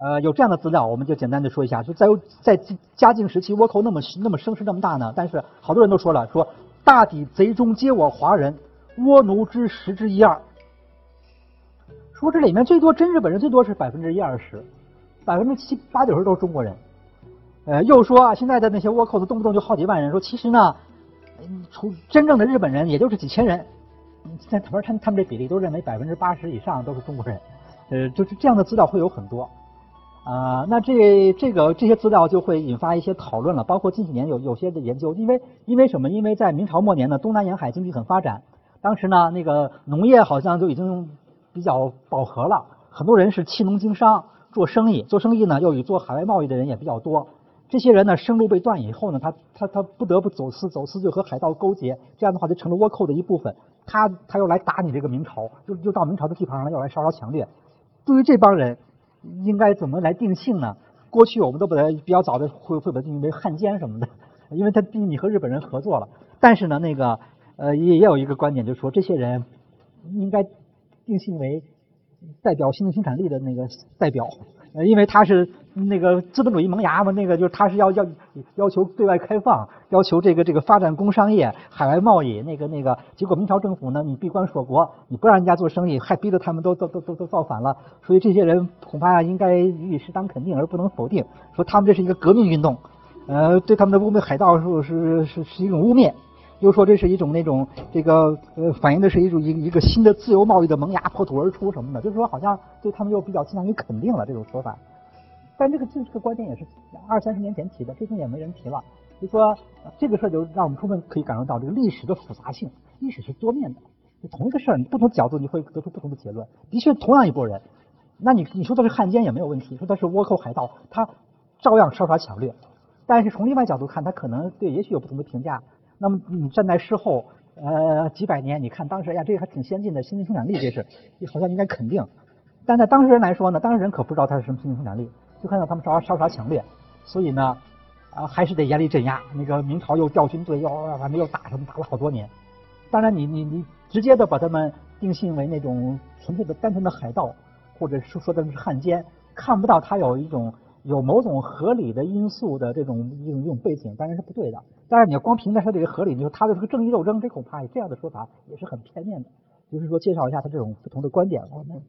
呃，有这样的资料，我们就简单的说一下，就在在嘉靖时期，倭寇那么那么声势那么大呢，但是好多人都说了，说大抵贼中皆我华人，倭奴之十之一二。说这里面最多真日本人最多是百分之一二十，百分之七八九十都是中国人。呃，又说啊，现在的那些倭寇子动不动就好几万人，说其实呢，除真正的日本人也就是几千人。在他们他们这比例都认为百分之八十以上都是中国人。呃，就是这样的资料会有很多。啊，那这这个这些资料就会引发一些讨论了，包括近几年有有些的研究，因为因为什么？因为在明朝末年呢，东南沿海经济很发展，当时呢那个农业好像就已经。比较饱和了，很多人是弃农经商做生意，做生意呢又以做海外贸易的人也比较多。这些人呢生路被断以后呢，他他他不得不走私，走私就和海盗勾结，这样的话就成了倭寇的一部分。他他又来打你这个明朝，就就到明朝的地盘上来要来稍稍强掠。对于这帮人，应该怎么来定性呢？过去我们都把它比较早的会会把它定义为汉奸什么的，因为他毕竟你和日本人合作了。但是呢，那个呃也也有一个观点，就是说这些人应该。定性为代表新的生产力的那个代表，呃，因为他是那个资本主义萌芽嘛，那个就是他是要要要求对外开放，要求这个这个发展工商业、海外贸易，那个那个，结果明朝政府呢，你闭关锁国，你不让人家做生意，还逼得他们都都都都都造反了，所以这些人恐怕应该予以适当肯定，而不能否定，说他们这是一个革命运动，呃，对他们的污蔑海盗是是是是一种污蔑。又说这是一种那种这个呃反映的是一种一一个新的自由贸易的萌芽破土而出什么的，就是说好像对他们又比较倾向于肯定了这种说法。但这个这个观点也是二三十年前提的，最近也没人提了。就说这个事儿就让我们充分可以感受到这个历史的复杂性，历史是多面的。就同一个事儿，你不同角度你会得出不同的结论。的确，同样一拨人，那你你说他是汉奸也没有问题，说他是倭寇海盗，他照样烧杀抢掠。但是从另外角度看，他可能对也许有不同的评价。那么你站在事后，呃，几百年，你看当时呀，这个还挺先进的，新型生产力，这是好像应该肯定。但在当事人来说呢，当事人可不知道它是什么新型生产力，就看到他们烧烧杀抢掠，所以呢，啊，还是得严厉镇压。那个明朝又调军队，又反正又打他们，打了好多年。当然，你你你直接的把他们定性为那种纯粹的单纯的海盗，或者是说他们是汉奸，看不到他有一种。有某种合理的因素的这种一种一种背景，当然是不对的。但是你要光凭着他这个合理，你说他的这个正义斗争，这恐怕这样的说法也是很片面的。就是说，介绍一下他这种不同的观点。我们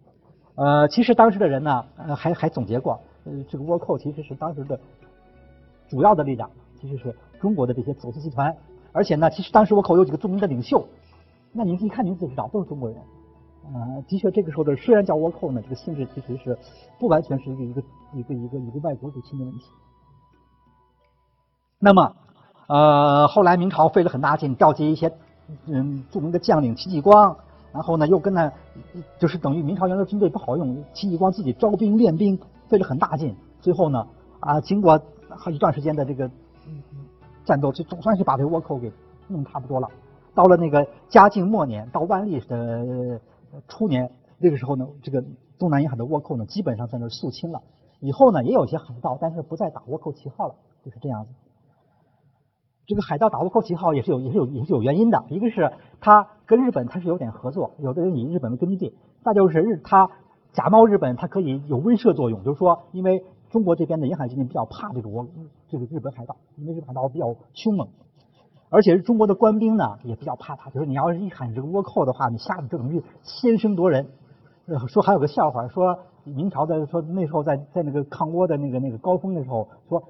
呃，其实当时的人呢，呃，还还总结过，呃，这个倭寇其实是当时的主要的力量，其实是中国的这些走私集团。而且呢，其实当时倭寇有几个著名的领袖，那您一看您就知道都是中国人。呃，的确，这个时候的虽然叫倭寇呢，这个性质其实是不完全是一个一个一个一个一个外国入侵的问题。那么，呃，后来明朝费了很大劲调集一些嗯著名的将领，戚继光，然后呢又跟呢，就是等于明朝原来军队不好用，戚继光自己招兵练兵，费了很大劲，最后呢啊经过好一段时间的这个战斗，就总算是把这倭寇给弄差不多了。到了那个嘉靖末年，到万历的。初年那个时候呢，这个东南沿海的倭寇呢，基本上在那儿肃清了。以后呢，也有些海盗，但是不再打倭寇旗号了，就是这样子。这个海盗打倭寇旗号也是有也是有也是有原因的。一个是他跟日本他是有点合作，有的人以日本为根据地；再就是日他假冒日本，它可以有威慑作用，就是说，因为中国这边的沿海居民比较怕这个倭这个日本海盗，因为日本海盗比较凶猛。而且是中国的官兵呢，也比较怕他。就是你要是一喊这个倭寇的话，你吓得就等于先声夺人。说还有个笑话，说明朝的说那时候在在那个抗倭的那个那个高峰的时候，说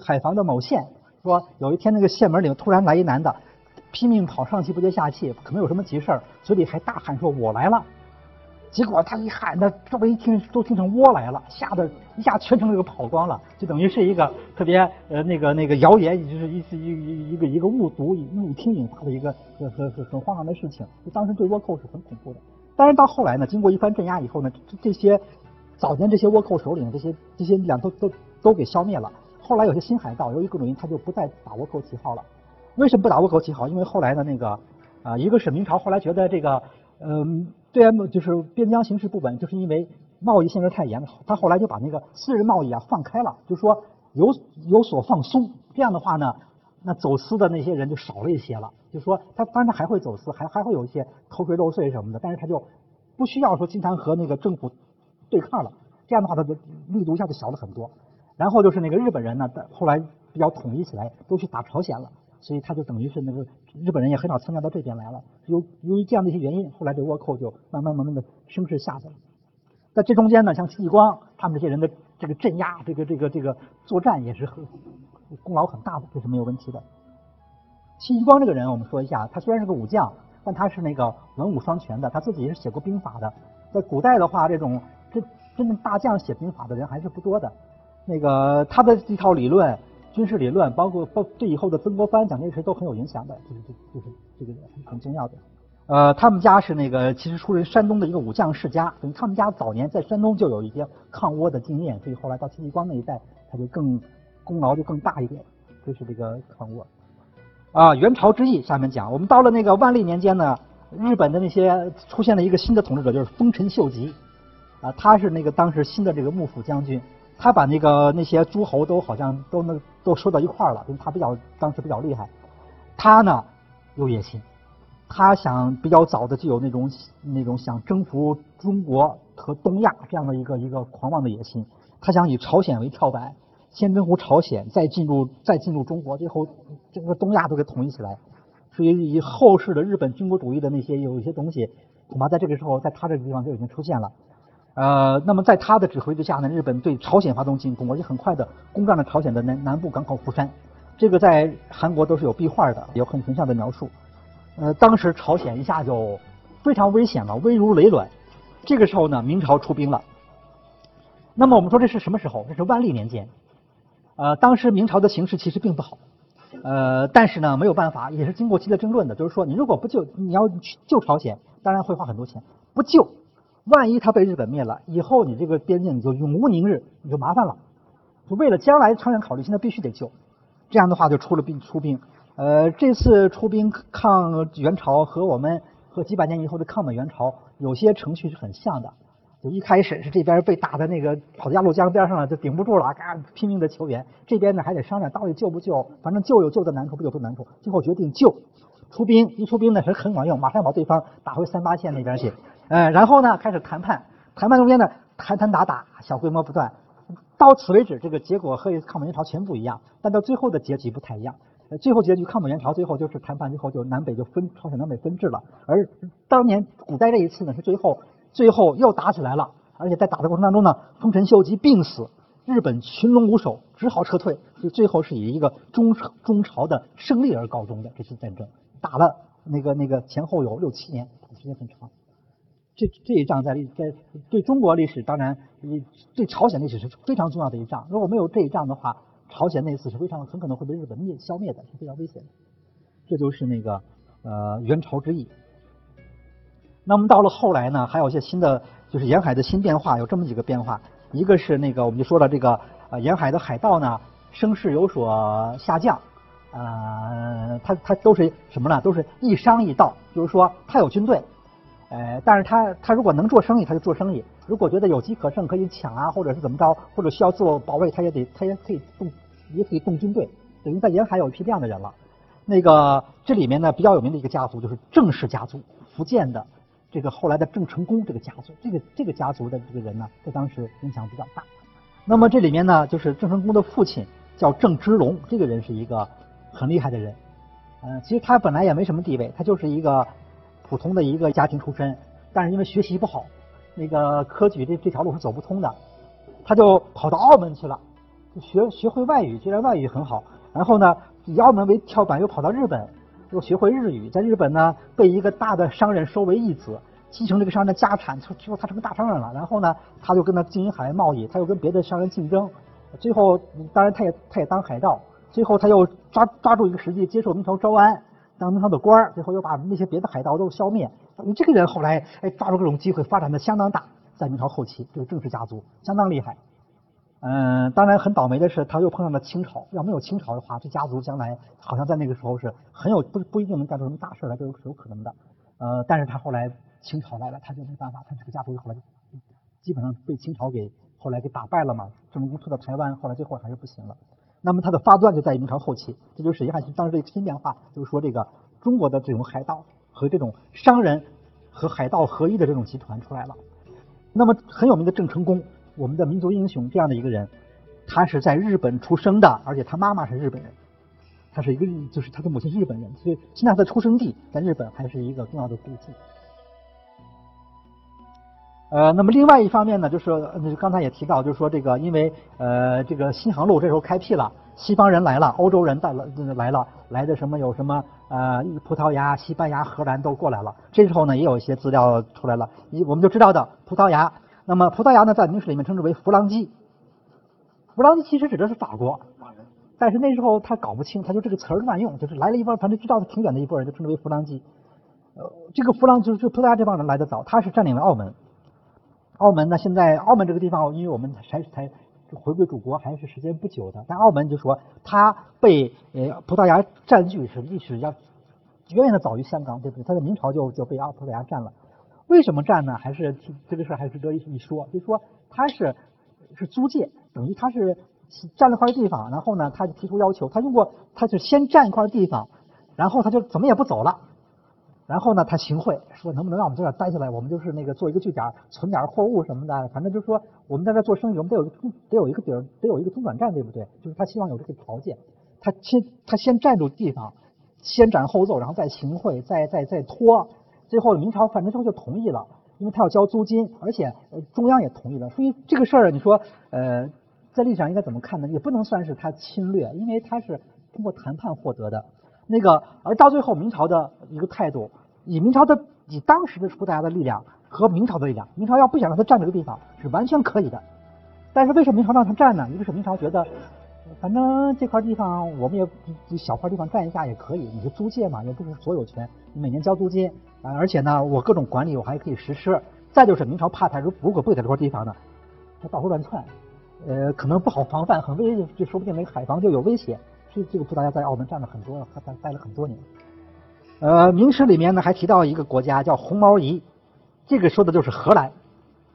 海防的某县，说有一天那个县门里突然来一男的，拼命跑上气不接下气，可能有什么急事儿，嘴里还大喊说：“我来了。”结果他一喊，那周围一听都听成倭来了，吓得一下全城都跑光了，就等于是一个特别呃那个那个谣言，就是一一一一个一个误读误听引发的一个很很很很荒唐的事情。就当时对倭寇是很恐怖的。但是到后来呢，经过一番镇压以后呢，这些早年这些倭寇首领这些这些力量都都都给消灭了。后来有些新海盗，由于各种原因，他就不再打倭寇旗号了。为什么不打倭寇旗号？因为后来的那个啊，一个是明朝后来觉得这个嗯。虽然就是边疆形势不稳，就是因为贸易限制太严了。他后来就把那个私人贸易啊放开了，就说有有所放松。这样的话呢，那走私的那些人就少了一些了。就说他当然还会走私，还还会有一些偷税漏税什么的，但是他就不需要说经常和那个政府对抗了。这样的话，它的力度一下就小了很多。然后就是那个日本人呢，后来比较统一起来，都去打朝鲜了，所以他就等于是那个日本人也很少参加到这边来了。由由于这样的一些原因，后来这倭寇就慢慢慢慢的声势下去了。在这中间呢，像戚继光他们这些人的这个镇压、这个这个这个作战也是很功劳很大的，这是没有问题的。戚继光这个人，我们说一下，他虽然是个武将，但他是那个文武双全的，他自己也是写过兵法的。在古代的话，这种真真正大将写兵法的人还是不多的。那个他的这套理论、军事理论，包括包对以后的曾国藩、蒋介石都很有影响的，就是这就是这个很重要的。呃，他们家是那个其实出身山东的一个武将世家，等于他们家早年在山东就有一些抗倭的经验，所以后来到戚继光那一代，他就更功劳就更大一点，就是这个抗倭。啊，元朝之役下面讲，我们到了那个万历年间呢，日本的那些出现了一个新的统治者，就是丰臣秀吉，啊，他是那个当时新的这个幕府将军。他把那个那些诸侯都好像都能都收到一块儿了，因为他比较当时比较厉害。他呢有野心，他想比较早的就有那种那种想征服中国和东亚这样的一个一个狂妄的野心。他想以朝鲜为跳板，先征服朝鲜，再进入再进入中国，最后整个东亚都给统一起来。所以以后世的日本军国主义的那些有一些东西，恐怕在这个时候在他这个地方就已经出现了。呃，那么在他的指挥之下呢，日本对朝鲜发动进攻，而且很快的攻占了朝鲜的南南部港口福山。这个在韩国都是有壁画的，有很形象的描述。呃，当时朝鲜一下就非常危险了，危如累卵。这个时候呢，明朝出兵了。那么我们说这是什么时候？这是万历年间。呃，当时明朝的形势其实并不好。呃，但是呢，没有办法，也是经过激烈争论的，就是说你如果不救，你要去救朝鲜，当然会花很多钱；不救。万一他被日本灭了，以后你这个边境你就永无宁日，你就麻烦了。就为了将来长远考虑，现在必须得救。这样的话就出了兵出兵。呃，这次出兵抗元朝和我们和几百年以后的抗美援朝有些程序是很像的。就一开始是这边被打的那个跑到鸭绿江边上了，就顶不住了，嘎拼命的求援。这边呢还得商量到底救不救，反正救有救的难处，不救不难处。最后决定救，出兵一出兵呢是很管用，马上把对方打回三八线那边去。呃，然后呢，开始谈判，谈判中间呢，谈谈打打，小规模不断。到此为止，这个结果和抗美援朝全部一样，但到最后的结局不太一样。最后结局，抗美援朝最后就是谈判，最后就南北就分朝鲜南北分治了。而当年古代这一次呢，是最后最后又打起来了，而且在打的过程当中呢，丰臣秀吉病死，日本群龙无首，只好撤退。所以最后是以一个中中朝的胜利而告终的这次战争，打了那个那个前后有六七年，时间很长。这这一仗在历在对中国历史，当然，对朝鲜历史是非常重要的一仗。如果没有这一仗的话，朝鲜那次是非常很可能会被日本灭消灭的，是非常危险的。这就是那个呃元朝之役。那么到了后来呢，还有一些新的，就是沿海的新变化，有这么几个变化。一个是那个我们就说了，这个呃沿海的海盗呢声势有所下降，呃，他他都是什么呢？都是一商一盗，就是说他有军队。呃，但是他他如果能做生意，他就做生意；如果觉得有机可乘，可以抢啊，或者是怎么着，或者需要自我保卫，他也得他也可以动，也可以动军队。等于在沿海有一批这样的人了。那个这里面呢比较有名的一个家族就是郑氏家族，福建的这个后来的郑成功这个家族，这个这个家族的这个人呢，在当时影响比较大。那么这里面呢，就是郑成功的父亲叫郑芝龙，这个人是一个很厉害的人。嗯，其实他本来也没什么地位，他就是一个。普通的一个家庭出身，但是因为学习不好，那个科举这这条路是走不通的，他就跑到澳门去了，学学会外语，既然外语很好，然后呢以澳门为跳板，又跑到日本，又学会日语，在日本呢被一个大的商人收为义子，继承这个商人的家产，最后他成个大商人了。然后呢，他就跟他经营海外贸易，他又跟别的商人竞争，最后当然他也他也当海盗，最后他又抓抓住一个时机，接受明朝招安。当明朝的官儿，最后又把那些别的海盗都消灭。你这个人后来哎抓住各种机会，发展的相当大。在明朝后期，这个郑氏家族相当厉害。嗯，当然很倒霉的是，他又碰上了清朝。要没有清朝的话，这家族将来好像在那个时候是很有不不一定能干出什么大事来，都有是有可能的。呃，但是他后来清朝来了，他就没办法，他这个家族后来基本上被清朝给后来给打败了嘛。郑成功退到台湾，后来最后还是不行了。那么它的发端就在于明朝后期，这就是也当时这个新变化，就是说这个中国的这种海盗和这种商人和海盗合一的这种集团出来了。那么很有名的郑成功我们的民族英雄这样的一个人，他是在日本出生的，而且他妈妈是日本人，他是一个就是他的母亲是日本人，所以现在他的出生地在日本还是一个重要的古迹。呃，那么另外一方面呢，就是刚才也提到，就是说这个因为呃这个新航路这时候开辟了，西方人来了，欧洲人到了来了，来的什么有什么呃葡萄牙、西班牙、荷兰都过来了。这时候呢，也有一些资料出来了，一我们就知道的葡萄牙。那么葡萄牙呢，在明史里面称之为弗朗基，弗朗基其实指的是法国，但是那时候他搞不清，他就这个词儿乱用，就是来了一帮反正知道的挺远的一波人，就称之为弗朗基。呃，这个弗朗就是葡萄牙这帮人来的早，他是占领了澳门。澳门呢？现在澳门这个地方，因为我们才才回归祖国还是时间不久的，但澳门就说它被呃葡萄牙占据是历史要远远的早于香港，对不对？它在明朝就就被澳葡萄牙占了。为什么占呢？还是这个事还值得一说，就说他是是租界，等于他是占了块地方，然后呢，他就提出要求，他如果他就先占一块地方，然后他就怎么也不走了。然后呢，他行贿说能不能让我们在这儿待下来？我们就是那个做一个据点，存点货物什么的。反正就是说，我们在这做生意，我们得有得有一个底儿，得有一个中转站，对不对？就是他希望有这个条件。他先他先占住地方，先斩后奏，然后再行贿，再再再拖。最后明朝反正最后就同意了，因为他要交租金，而且中央也同意了。所以这个事儿，你说呃，在历史上应该怎么看呢？也不能算是他侵略，因为他是通过谈判获得的。那个，而到最后，明朝的一个态度，以明朝的以当时的葡萄牙的力量和明朝的力量，明朝要不想让他占这个地方是完全可以的。但是为什么明朝让他占呢？一个是明朝觉得，反正这块地方我们也小块地方占一下也可以，你是租界嘛，也不是所有权，你每年交租金，而且呢，我各种管理我还可以实施。再就是明朝怕他如果不给这块地方呢，他到处乱窜，呃，可能不好防范，很危，就说不定那个海防就有危险。这这个葡萄牙在澳门占了很多，他待待了很多年。呃，明史里面呢还提到一个国家叫红毛夷，这个说的就是荷兰，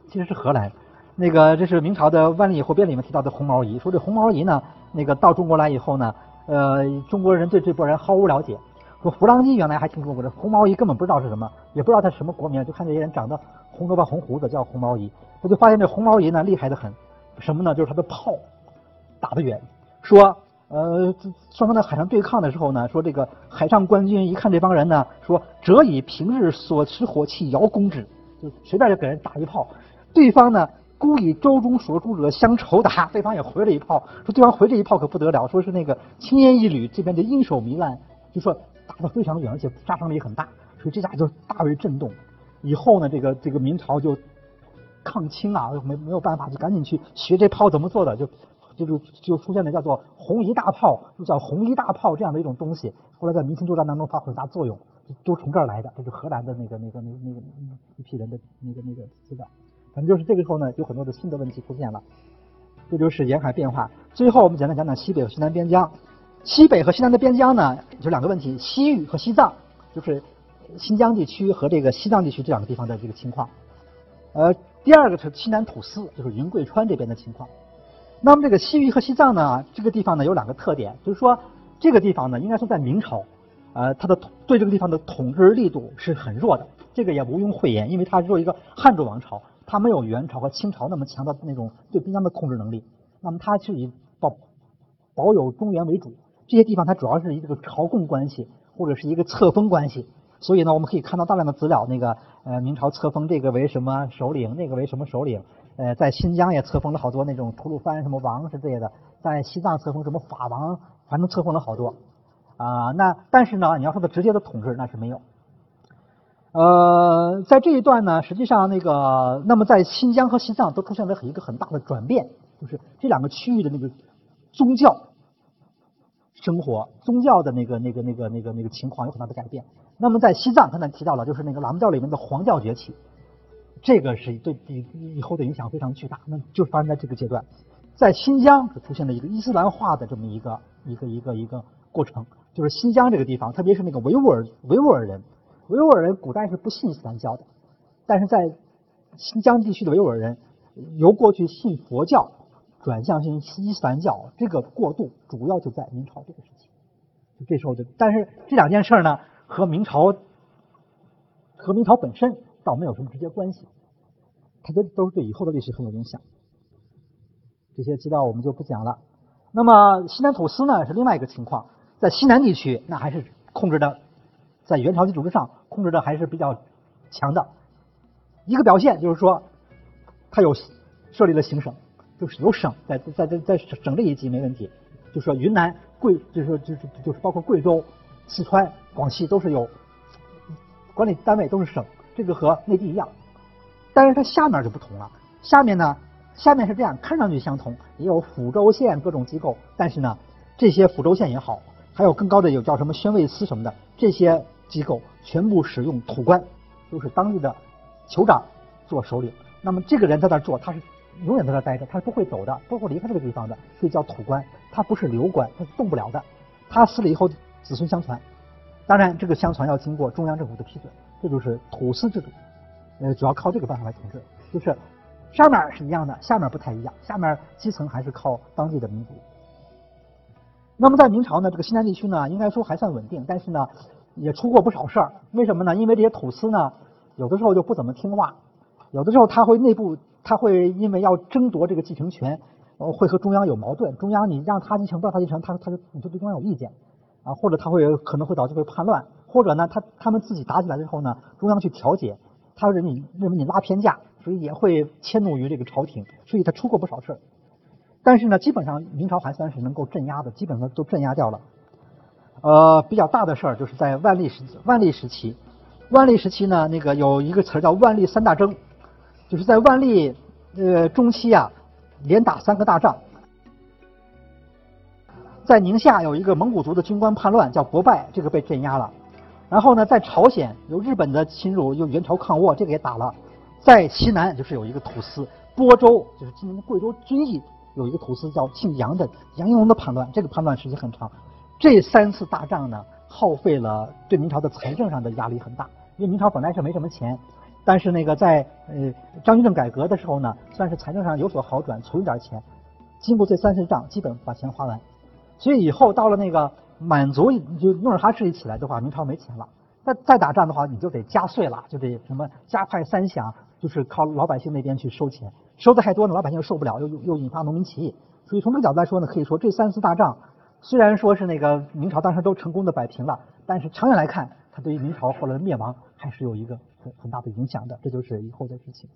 其实是荷兰。那个这是明朝的万历以后编里面提到的红毛夷，说这红毛夷呢，那个到中国来以后呢，呃，中国人对这波人毫无了解。说弗朗基原来还听说过，这红毛夷根本不知道是什么，也不知道他什么国名，就看这些人长得红头发红胡子叫红毛夷。他就发现这红毛夷呢厉害的很，什么呢？就是他的炮打得远，说。呃，双方在海上对抗的时候呢，说这个海上官军一看这帮人呢，说折以平日所持火器遥攻之，就随便就给人打一炮。对方呢，孤以舟中所住者相仇打，对方也回了一炮。说对方回这一炮可不得了，说是那个青烟一缕，这边的鹰手糜烂，就说打得非常远，而且杀伤力很大，所以这下就大为震动。以后呢，这个这个明朝就抗清啊，没没有办法，就赶紧去学这炮怎么做的，就。就就就出现了叫做红夷大炮，又叫红夷大炮这样的一种东西，后来在明清作战当中发挥很大作用，都从这儿来的。这是荷兰的那个那个那个那个一批人的那个那个资料。反正就是这个时候呢，有很多的新的问题出现了。这就是沿海变化。最后我们简单讲讲西北和西南边疆。西北和西南的边疆呢，就两个问题：西域和西藏，就是新疆地区和这个西藏地区这两个地方的这个情况。呃，第二个是西南土司，就是云贵川这边的情况。那么这个西域和西藏呢，这个地方呢有两个特点，就是说这个地方呢应该说在明朝，呃，它的对这个地方的统治力度是很弱的，这个也毋庸讳言，因为它只有一个汉族王朝，它没有元朝和清朝那么强的那种对边疆的控制能力。那么它是以保保有中原为主，这些地方它主要是一个朝贡关系或者是一个册封关系，所以呢我们可以看到大量的资料，那个呃明朝册封这个为什么首领，那个为什么首领。呃，在新疆也册封了好多那种吐鲁番什么王是这类的，在西藏册封什么法王，反正册封了好多啊。那但是呢，你要说的直接的统治那是没有。呃，在这一段呢，实际上那个，那么在新疆和西藏都出现了一个很大的转变，就是这两个区域的那个宗教生活、宗教的那个、那个、那个、那个、那个情况有很大的改变。那么在西藏，刚才提到了，就是那个喇嘛教里面的黄教崛起。这个是对以以后的影响非常巨大，那就发生在这个阶段，在新疆出现了一个伊斯兰化的这么一个一个一个一个过程，就是新疆这个地方，特别是那个维吾尔维吾尔人，维吾尔人古代是不信伊斯兰教的，但是在新疆地区的维吾尔人由过去信佛教转向信伊斯兰教，这个过渡主要就在明朝这个时期，就这时候的，但是这两件事呢和明朝和明朝本身。倒没有什么直接关系，它都都是对以后的历史很有影响。这些资料我们就不讲了。那么西南土司呢是另外一个情况，在西南地区那还是控制的，在元朝基础之上控制的还是比较强的。一个表现就是说，它有设立了行省，就是有省在在在在省这一级没问题。就说云南、贵，就是就是就是包括贵州、四川、广西都是有管理单位，都是省，这个和内地一样。但是它下面就不同了，下面呢，下面是这样，看上去相同，也有抚州县各种机构，但是呢，这些抚州县也好，还有更高的有叫什么宣慰司什么的这些机构，全部使用土官，就是当地的酋长做首领。那么这个人在那做，他是。永远在那待着，他是不会走的，不会离开这个地方的，所以叫土官。他不是流官，他是动不了的。他死了以后，子孙相传。当然，这个相传要经过中央政府的批准，这就是土司制度。呃，主要靠这个办法来统治，就是上面是一样的，下面不太一样。下面基层还是靠当地的民族。那么在明朝呢，这个西南地区呢，应该说还算稳定，但是呢，也出过不少事儿。为什么呢？因为这些土司呢，有的时候就不怎么听话，有的时候他会内部。他会因为要争夺这个继承权，会和中央有矛盾。中央你让他继承，不让他继承，他他就你就对中央有意见，啊，或者他会可能会导致会叛乱，或者呢，他他们自己打起来之后呢，中央去调解，他认为你认为你拉偏架，所以也会迁怒于这个朝廷，所以他出过不少事儿。但是呢，基本上明朝还算是能够镇压的，基本上都镇压掉了。呃，比较大的事儿就是在万历时万历时期，万历时期呢，那个有一个词儿叫万历三大征。就是在万历呃中期啊，连打三个大仗，在宁夏有一个蒙古族的军官叛乱，叫博拜，这个被镇压了。然后呢，在朝鲜有日本的侵入，又元朝抗倭，这个也打了。在西南就是有一个土司，播州就是今年的贵州遵义有一个土司叫姓杨的杨应龙的叛乱，这个叛乱时期很长。这三次大仗呢，耗费了对明朝的财政上的压力很大，因为明朝本来是没什么钱。但是那个在呃张居正改革的时候呢，算是财政上有所好转，存了点钱。经过这三次仗，基本把钱花完。所以以后到了那个满族就努尔哈赤一起来的话，明朝没钱了。再再打仗的话，你就得加税了，就得什么加派三饷，就是靠老百姓那边去收钱。收的太多呢，老百姓受不了，又又引发农民起义。所以从这个角度来说呢，可以说这三次大仗虽然说是那个明朝当时都成功的摆平了，但是长远来看，它对于明朝后来的灭亡还是有一个很。很大的影响的，这就是以后的事情。